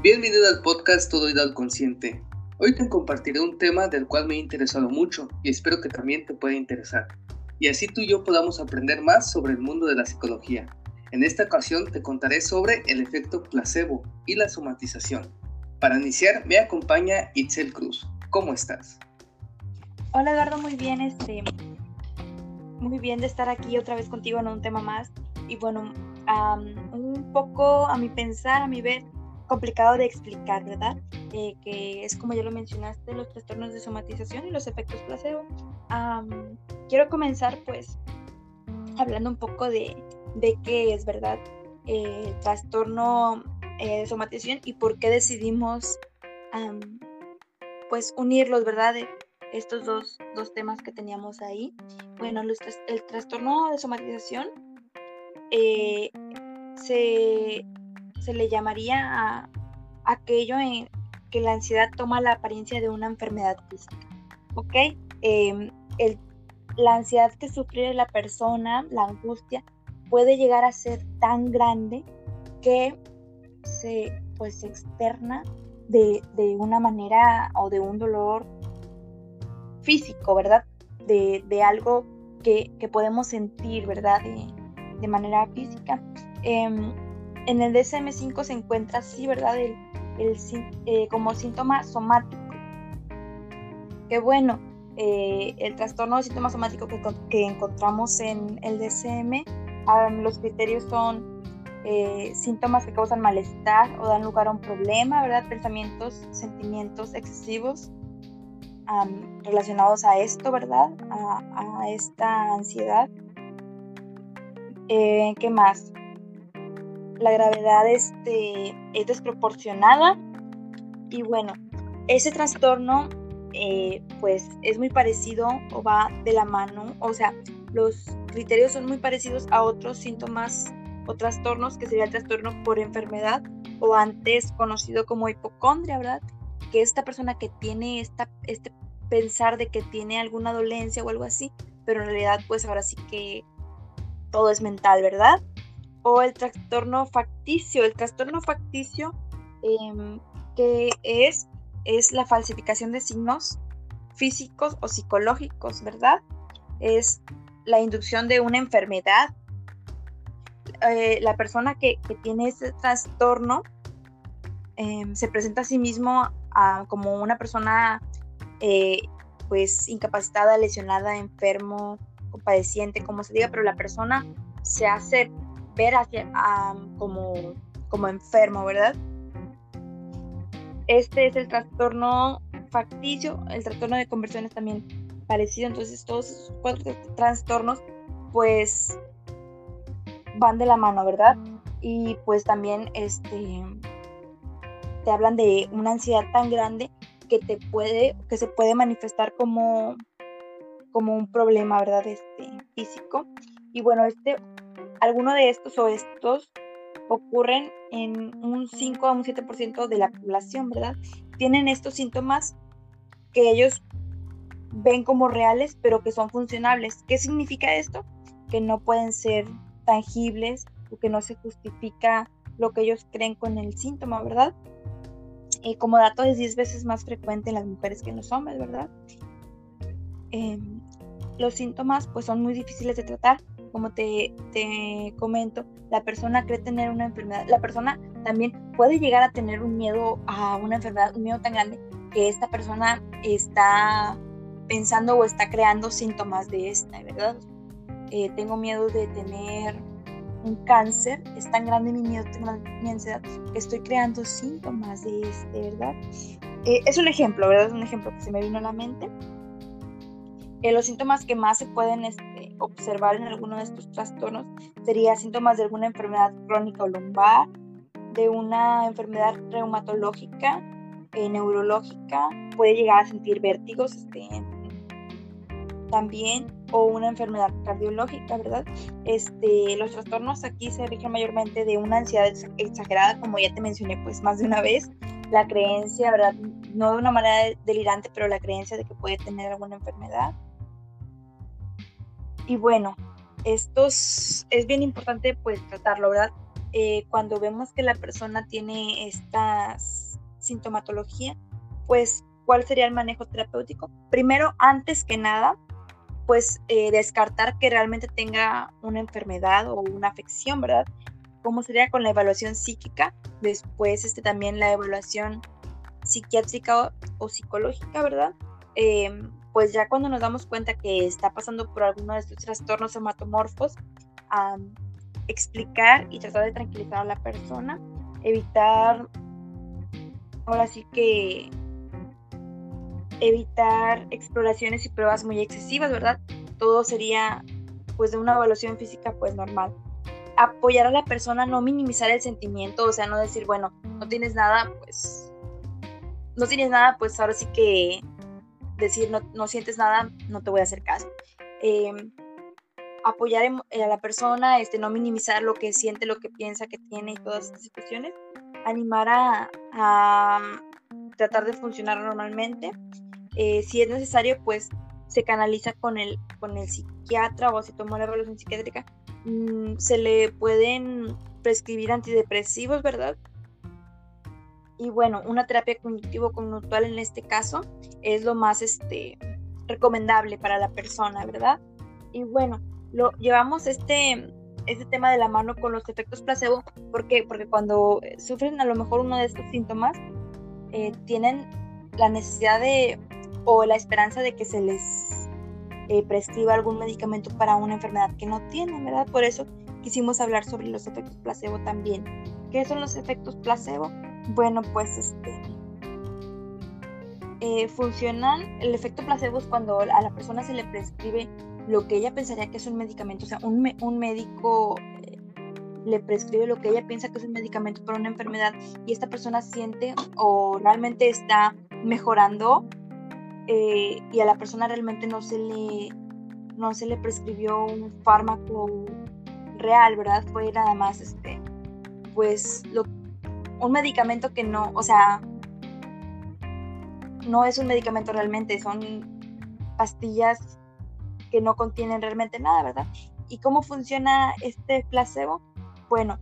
Bienvenido al podcast Todo Oído al Consciente. Hoy te compartiré un tema del cual me he interesado mucho y espero que también te pueda interesar. Y así tú y yo podamos aprender más sobre el mundo de la psicología. En esta ocasión te contaré sobre el efecto placebo y la somatización. Para iniciar me acompaña Itzel Cruz. ¿Cómo estás? Hola Eduardo, muy bien, este, muy bien de estar aquí otra vez contigo en un tema más. Y bueno, un poco a mi pensar, a mi ver, complicado de explicar, ¿verdad? Eh, que es como ya lo mencionaste, los trastornos de somatización y los efectos placebo. quiero comenzar pues hablando un poco de, de qué es, ¿verdad? el trastorno eh, de somatización y por qué decidimos pues unirlos, ¿verdad? estos dos, dos, temas que teníamos ahí. Bueno, el trastorno de somatización eh, se, se, le llamaría a aquello en que la ansiedad toma la apariencia de una enfermedad física. ¿Ok? Em, el, la ansiedad que sufre la persona, la angustia, puede llegar a ser tan grande que se pues externa de, de, una manera o de un dolor físico, ¿verdad? De, de algo que, que, podemos sentir, ¿verdad? De, de manera física. Em, en el DSM5 se encuentra así, ¿verdad? El, eh, como síntoma somático. Que bueno, eh, el trastorno de síntoma somático que, encontramos en el DSM, los criterios son eh, síntomas que causan malestar o dan lugar a un problema, ¿verdad? Pensamientos, sentimientos excesivos relacionados a esto, ¿verdad? A, a esta ansiedad. ¿Qué más? La gravedad este, es desproporcionada y bueno, ese trastorno eh, pues es muy parecido o va de la mano, o sea, los criterios son muy parecidos a otros síntomas o trastornos que sería el trastorno por enfermedad o antes conocido como hipocondria, ¿verdad? Que esta persona que tiene esta, este pensar de que tiene alguna dolencia o algo así, pero en realidad pues ahora sí que todo es mental, ¿verdad? O el trastorno facticio. El trastorno facticio, em, que es, es la falsificación de signos físicos o psicológicos, ¿verdad? Es la inducción de una enfermedad. Eh, la persona que, tiene este trastorno em, se presenta a sí mismo como una persona eh, pues incapacitada, lesionada, enfermo, padeciente, como se diga, pero la persona se hace ver hacia, como, como enfermo, ¿verdad? Este es el trastorno facticio, el trastorno de conversión es también parecido, entonces todos esos cuatro trastornos pues van de la mano, ¿verdad? Y pues también este te hablan de una ansiedad tan grande que te puede que se puede manifestar como como un problema, ¿verdad? Este físico. Y bueno, este Algunos de estos o estos ocurren en un 5 a un 7% de la población, ¿verdad? Tienen estos síntomas que ellos ven como reales, pero que son funcionables. ¿Qué significa esto? Que no pueden ser tangibles o que no se justifica lo que ellos creen con el síntoma, ¿verdad? Eh, como dato es 10 veces más frecuente en las mujeres que en los hombres, ¿verdad? Em, los síntomas pues son muy difíciles de tratar como te, comento, la persona cree tener una enfermedad, la persona también puede llegar a tener un miedo a una enfermedad, un miedo tan grande que esta persona está pensando o está creando síntomas de esta, ¿verdad? Eh, tengo miedo de tener un cáncer, es tan grande mi miedo, mi ansiedad, estoy creando síntomas de este, ¿verdad? Eh, es un ejemplo, ¿verdad? Es un ejemplo que se me vino a la mente. Eh, los síntomas que más se pueden este, observar en alguno de estos trastornos sería síntomas de alguna enfermedad crónica o lumbar, de una enfermedad reumatológica, eh, neurológica, puede llegar a sentir vértigos este, también, o una enfermedad cardiológica, ¿verdad? Este, los trastornos aquí se rigen mayormente de una ansiedad exagerada, como ya te mencioné pues más de una vez, la creencia, ¿verdad? No de una manera delirante, pero la creencia de que puede tener alguna enfermedad y bueno, esto es, bien importante pues tratarlo, ¿verdad? eh, cuando vemos que la persona tiene esta sintomatología, pues, ¿cuál sería el manejo terapéutico? Primero, antes que nada, pues eh, descartar que realmente tenga una enfermedad o una afección, ¿verdad? ¿Cómo sería con la evaluación psíquica? Después, este, también la evaluación psiquiátrica o, psicológica, ¿verdad? Em, pues ya cuando nos damos cuenta que está pasando por alguno de estos trastornos hematomorfos, explicar y tratar de tranquilizar a la persona, evitar, ahora sí que evitar exploraciones y pruebas muy excesivas, ¿verdad? Todo sería pues de una evaluación física pues normal. Apoyar a la persona, no minimizar el sentimiento, o sea, no decir, bueno, no tienes nada, pues no tienes nada, pues ahora sí que decir no, no sientes nada, no te voy a hacer caso. Em, apoyar a la persona, este, no minimizar lo que siente, lo que piensa, que tiene y todas estas situaciones. Animar a, a tratar de funcionar normalmente eh, si es necesario, pues se canaliza con el, con el psiquiatra o si tomó la evaluación psiquiátrica, mm, se le pueden prescribir antidepresivos, ¿verdad? Y bueno, una terapia cognitivo-conductual en este caso es lo más este, recomendable para la persona, ¿verdad? Y bueno, lo, llevamos este, este tema de la mano con los efectos placebo. ¿Por qué? Porque cuando sufren a lo mejor uno de estos síntomas, eh, tienen la necesidad de o la esperanza de que se les eh, prescriba algún medicamento para una enfermedad que no tienen, ¿verdad? Por eso quisimos hablar sobre los efectos placebo también. ¿Qué son los efectos placebo? Bueno, pues este eh, funcionan, el efecto placebo es cuando a la persona se le prescribe lo que ella pensaría que es un medicamento, o sea, un, un médico eh, le prescribe lo que ella piensa que es un medicamento para una enfermedad y esta persona siente o realmente está mejorando eh, y a la persona realmente no se le no se le prescribió un fármaco real, ¿verdad? Fue nada más este pues lo, un medicamento que no, o sea, no es un medicamento realmente, son pastillas que no contienen realmente nada, ¿verdad? ¿Y cómo funciona este placebo? Bueno,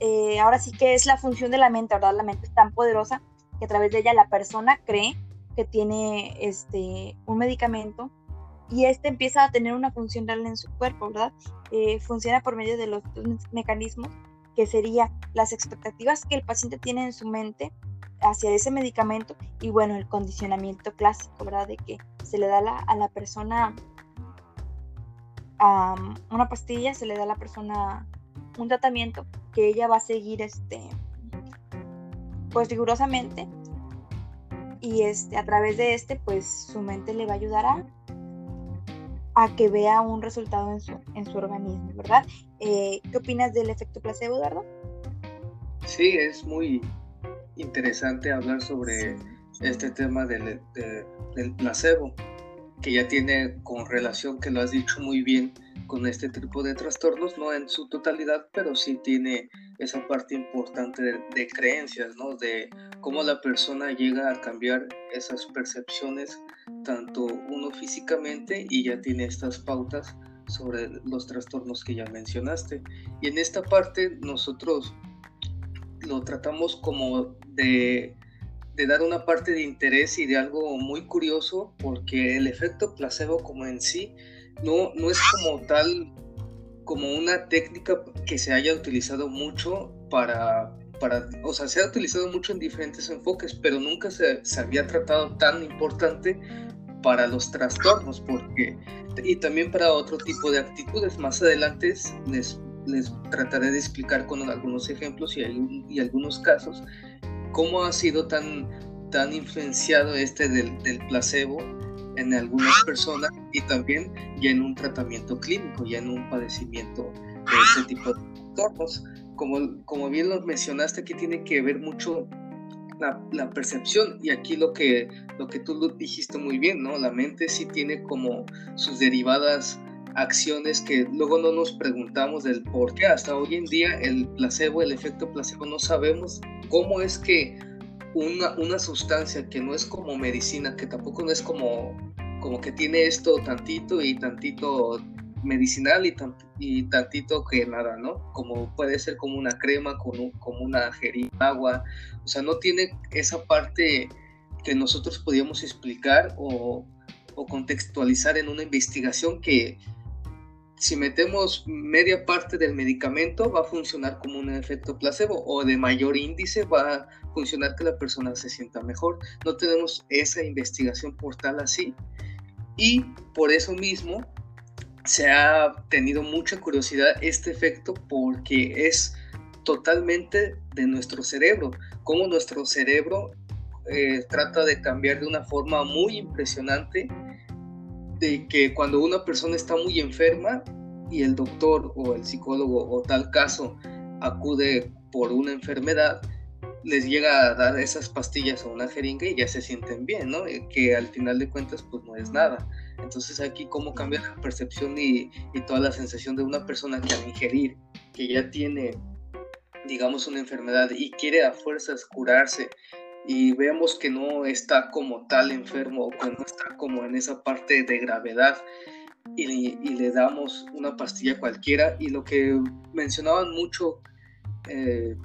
eh, ahora sí que es la función de la mente, ¿verdad? La mente es tan poderosa que a través de ella la persona cree que tiene este, un medicamento y este empieza a tener una función real en su cuerpo, ¿verdad? Eh, funciona por medio de los mecanismos que sería las expectativas que el paciente tiene en su mente hacia ese medicamento y bueno, el condicionamiento clásico, ¿verdad? De que se le da a la persona una pastilla, se le da a la persona un tratamiento que ella va a seguir este pues rigurosamente y este, a través de este, pues su mente le va a ayudar a, que vea un resultado en su, en su organismo, ¿verdad? Eh, ¿Qué opinas del efecto placebo, Eduardo? Sí, es muy interesante hablar sobre este tema del, del placebo, que ya tiene con relación, que lo has dicho muy bien, con este tipo de trastornos, no en su totalidad, pero sí tiene esa parte importante de, creencias, ¿no? De cómo la persona llega a cambiar esas percepciones, tanto uno físicamente y ya tiene estas pautas sobre los trastornos que ya mencionaste. Y en esta parte nosotros lo tratamos como de, de dar una parte de interés y de algo muy curioso, porque el efecto placebo como en sí no, no es como tal, como una técnica que se haya utilizado mucho para, para o sea, se ha utilizado mucho en diferentes enfoques, pero nunca se, se había tratado tan importante para los trastornos, porque, y también para otro tipo de actitudes. Más adelante les, les trataré de explicar con algunos ejemplos y, algunos casos cómo ha sido tan, tan influenciado este del placebo en algunas personas y también ya en un tratamiento clínico, ya en un padecimiento de este tipo de trastornos. Como, como bien lo mencionaste, aquí tiene que ver mucho la, la, percepción y aquí lo que, lo que tú dijiste muy bien, ¿no? La mente sí tiene como sus derivadas acciones que luego no nos preguntamos del por qué. Hasta hoy en día el placebo, el efecto placebo, no sabemos cómo es que una, una sustancia que no es como medicina, que tampoco no es como, como que tiene esto tantito y tantito medicinal y, y, tantito que nada, ¿no? Como puede ser como una crema, como, como una jeringa, agua, o sea, no tiene esa parte que nosotros podíamos explicar o, o contextualizar en una investigación que si metemos media parte del medicamento va a funcionar como un efecto placebo o de mayor índice va funcionar que la persona se sienta mejor. No tenemos esa investigación por tal así y por eso mismo se ha tenido mucha curiosidad este efecto porque es totalmente de nuestro cerebro, como nuestro cerebro eh, trata de cambiar de una forma muy impresionante de que cuando una persona está muy enferma y el doctor o el psicólogo o tal caso acude por una enfermedad, les llega a dar esas pastillas o una jeringa y ya se sienten bien, ¿no? Eh, que al final de cuentas pues no es nada. Entonces aquí cómo cambia la percepción y, y toda la sensación de una persona que al ingerir, que ya tiene, digamos, una enfermedad y quiere a fuerzas curarse y vemos que no está como tal enfermo o que no está como en esa parte de gravedad y, le damos una pastilla cualquiera y lo que mencionaban mucho eh,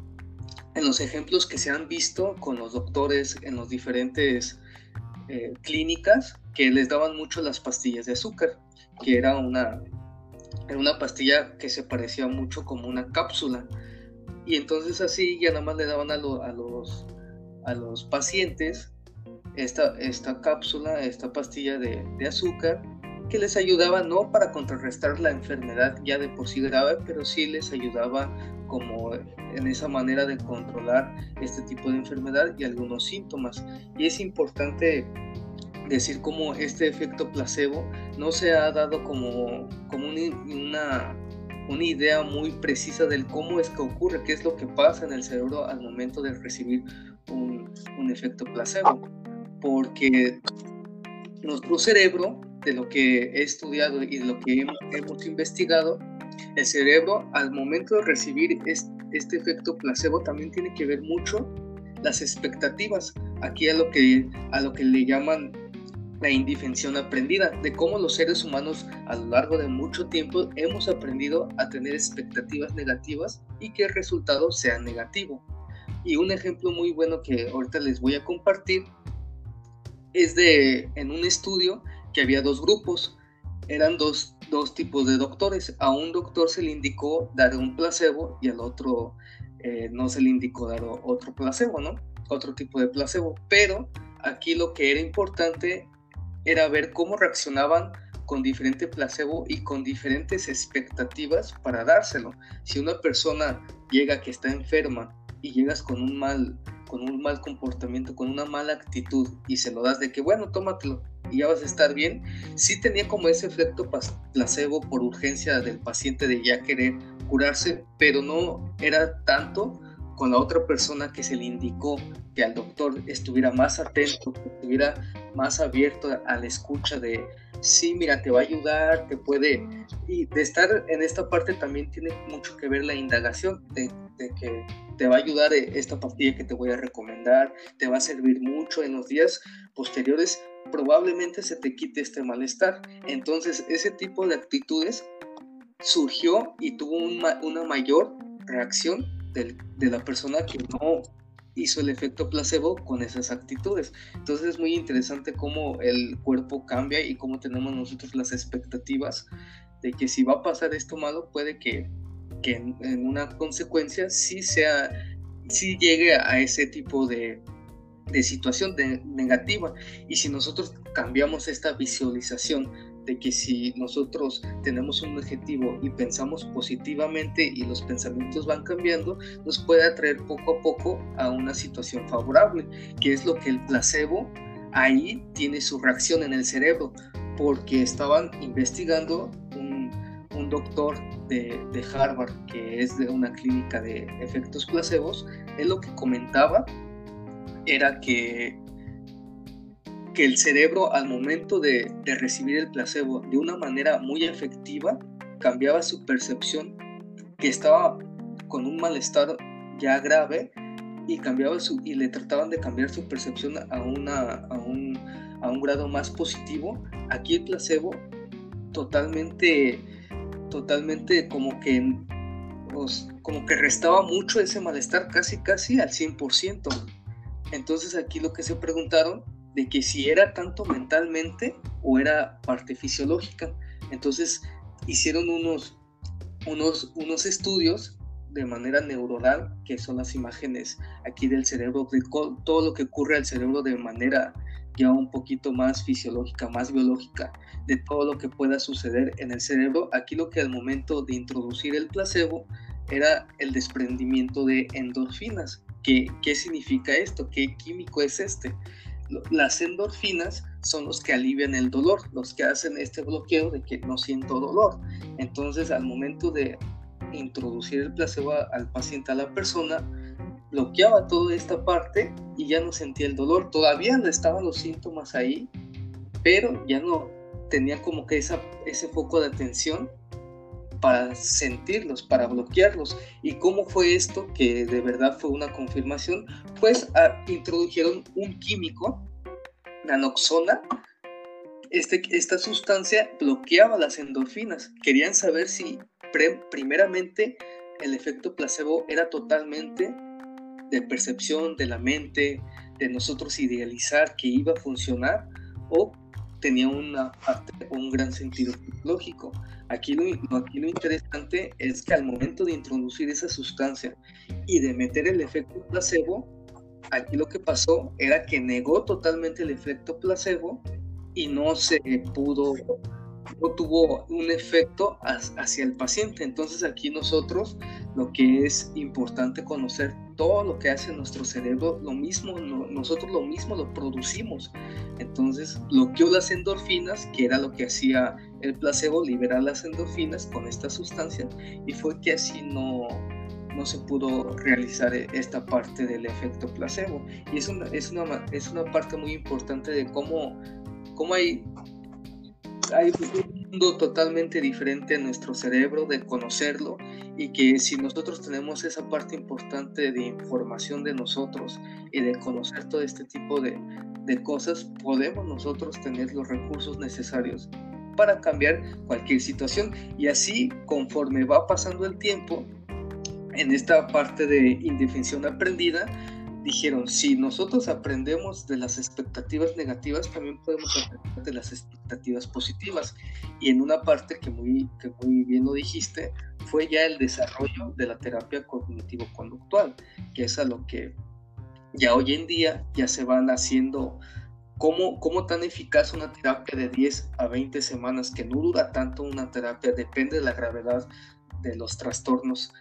en los ejemplos que se han visto con los doctores en las diferentes eh, clínicas que les daban mucho las pastillas de azúcar que era una, era una pastilla que se parecía mucho como una cápsula. Y entonces así ya nada más le daban a, a los a los pacientes esta, esta cápsula, esta pastilla de, azúcar que les ayudaba no para contrarrestar la enfermedad ya de por sí grave, pero sí les ayudaba como en esa manera de controlar este tipo de enfermedad y algunos síntomas. Y es importante decir cómo este efecto placebo no se ha dado como, como una, una idea muy precisa del cómo es que ocurre, qué es lo que pasa en el cerebro al momento de recibir un, efecto placebo, porque nuestro cerebro, de lo que he estudiado y de lo que hemos, investigado, el cerebro al momento de recibir este, efecto placebo también tiene que ver mucho las expectativas, aquí a lo que, a lo que le llaman la indefensión aprendida, de cómo los seres humanos a lo largo de mucho tiempo hemos aprendido a tener expectativas negativas y que el resultado sea negativo. Y un ejemplo muy bueno que ahorita les voy a compartir es de en un estudio que había dos grupos, eran dos, dos tipos de doctores. A un doctor se le indicó dar un placebo y al otro eh, no se le indicó dar otro placebo, ¿no? Otro tipo de placebo. Pero aquí lo que era importante era ver cómo reaccionaban con diferente placebo y con diferentes expectativas para dárselo. Si una persona llega que está enferma y llegas con un mal con un mal comportamiento, con una mala actitud y se lo das de que bueno, tómatelo y ya vas a estar bien, sí tenía como ese efecto placebo por urgencia del paciente de ya querer curarse, pero no era tanto con la otra persona que se le indicó que al doctor estuviera más atento, que estuviera más abierto a la escucha de, sí, mira, te va a ayudar, te puede... Y de estar en esta parte también tiene mucho que ver la indagación de, que te va a ayudar eh, esta pastilla que te voy a recomendar, te va a servir mucho en los días posteriores, probablemente se te quite este malestar. Entonces, ese tipo de actitudes surgió y tuvo una mayor reacción de la persona que no hizo el efecto placebo con esas actitudes. Entonces es muy interesante cómo el cuerpo cambia y cómo tenemos nosotros las expectativas de que si va a pasar esto malo, puede que, que en, una consecuencia sí sea, sí llegue a ese tipo de, de situación negativa. Y si nosotros cambiamos esta visualización de que si nosotros tenemos un objetivo y pensamos positivamente y los pensamientos van cambiando, nos puede atraer poco a poco a una situación favorable, que es lo que el placebo ahí tiene su reacción en el cerebro, porque estaban investigando un, doctor de, de, Harvard, que es de una clínica de efectos placebos, él lo que comentaba era que que el cerebro al momento de, recibir el placebo de una manera muy efectiva cambiaba su percepción que estaba con un malestar ya grave y cambiaba su y le trataban de cambiar su percepción a una a un, a un grado más positivo. Aquí el placebo totalmente totalmente como que, como que restaba mucho ese malestar, casi, casi al 100%. Entonces aquí lo que se preguntaron de que si era tanto mentalmente o era parte fisiológica. Entonces hicieron unos, unos, unos estudios de manera neuronal, que son las imágenes aquí del cerebro, todo lo que ocurre al cerebro de manera ya un poquito más fisiológica, más biológica, de todo lo que pueda suceder en el cerebro. Aquí lo que al momento de introducir el placebo era el desprendimiento de endorfinas. ¿Qué, qué significa esto? ¿Qué químico es este? Las endorfinas son los que alivian el dolor, los que hacen este bloqueo de que no siento dolor. Entonces, al momento de introducir el placebo al paciente, a la persona, bloqueaba toda esta parte y ya no sentía el dolor. Todavía estaban los síntomas ahí, pero ya no tenía como que esa, ese foco de atención para sentirlos, para bloquearlos. ¿Y cómo fue esto? Que de verdad fue una confirmación. Pues ah, introdujeron un químico, nanoxona. Este, esta sustancia bloqueaba las endorfinas. Querían saber si primeramente el efecto placebo era totalmente de percepción de la mente, de nosotros idealizar que iba a funcionar o tenía una un gran sentido lógico. Aquí lo, aquí lo interesante es que al momento de introducir esa sustancia y de meter el efecto placebo, aquí lo que pasó era que negó totalmente el efecto placebo y no se pudo no tuvo un efecto hacia el paciente. Entonces aquí nosotros lo que es importante conocer todo lo que hace nuestro cerebro, lo mismo, nosotros lo mismo lo producimos. Entonces bloqueó las endorfinas, que era lo que hacía el placebo, liberar las endorfinas con esta sustancia, y fue que así no, no se pudo realizar esta parte del efecto placebo. Y es una, es una, es una parte muy importante de cómo, cómo hay hay un mundo totalmente diferente en nuestro cerebro de conocerlo y que si nosotros tenemos esa parte importante de información de nosotros y de conocer todo este tipo de, de cosas, podemos nosotros tener los recursos necesarios para cambiar cualquier situación. Y así conforme va pasando el tiempo en esta parte de indefensión aprendida dijeron, si nosotros aprendemos de las expectativas negativas, también podemos aprender de las expectativas positivas. Y en una parte que muy, que muy bien lo dijiste, fue ya el desarrollo de la terapia cognitivo-conductual, que es a lo que ya hoy en día ya se van haciendo, cómo, cómo tan eficaz una terapia de 10 a 20 semanas, que no dura tanto una terapia, depende de la gravedad de los trastornos,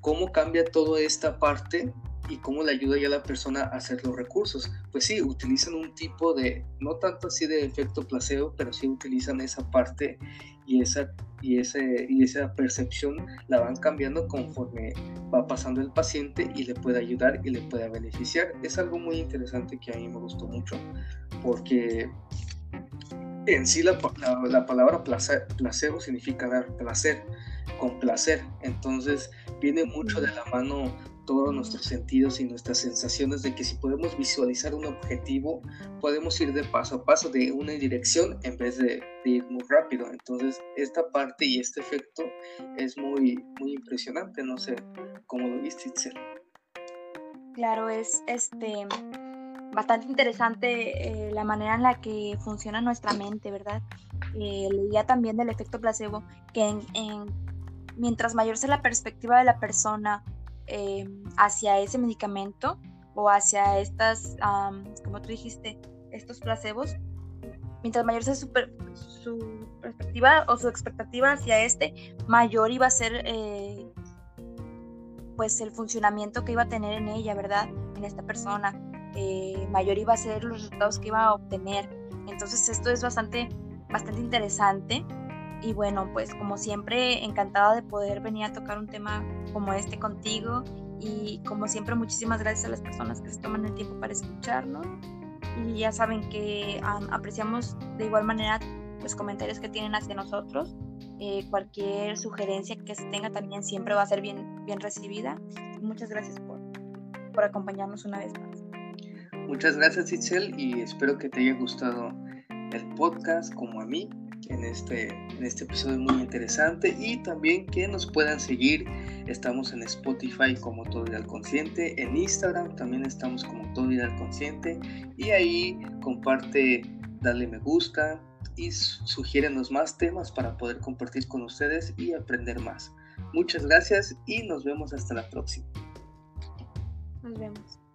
cómo cambia toda esta parte y cómo le ayuda ya a la persona a hacer los recursos. Pues sí, utilizan un tipo de, no tanto así de efecto placebo, pero sí utilizan esa parte y esa, y ese, y esa percepción la van cambiando conforme va pasando el paciente y le puede ayudar y le puede beneficiar. Es algo muy interesante que a mí me gustó mucho porque en sí la, la, palabra placer, placebo significa dar placer, con placer. Entonces viene mucho de la mano todos nuestros sentidos y nuestras sensaciones de que si podemos visualizar un objetivo, podemos ir de paso a paso, de una dirección en vez de, ir muy rápido. Entonces, esta parte y este efecto es muy, muy impresionante. No sé cómo lo viste, Itzel. Claro, es este bastante interesante eh, la manera en la que funciona nuestra mente, ¿verdad? Eh, leía también del efecto placebo que en, mientras mayor sea la perspectiva de la persona eh, hacia ese medicamento o hacia estas, como tú dijiste, estos placebos, mientras mayor sea su, perspectiva o su expectativa hacia este, mayor iba a ser eh, pues el funcionamiento que iba a tener en ella, ¿verdad? En esta persona. Eh, mayor iba a ser los resultados que iba a obtener. Entonces esto es bastante, bastante interesante y bueno, pues como siempre, encantada de poder venir a tocar un tema como este contigo. Y como siempre, muchísimas gracias a las personas que se toman el tiempo para escucharnos. Y ya saben que apreciamos de igual manera los comentarios que tienen hacia nosotros. Eh, cualquier sugerencia que se tenga también siempre va a ser bien, bien recibida. Muchas gracias por, por acompañarnos una vez más. Muchas gracias, Itzel, y espero que te haya gustado el podcast como a mí en este en este episodio muy interesante y también que nos puedan seguir. Estamos en Spotify como Todo Ideal Consciente, en Instagram también estamos como Todo Ideal Consciente y ahí comparte, dale me gusta y sugiérenos más temas para poder compartir con ustedes y aprender más. Muchas gracias y nos vemos hasta la próxima. Nos vemos.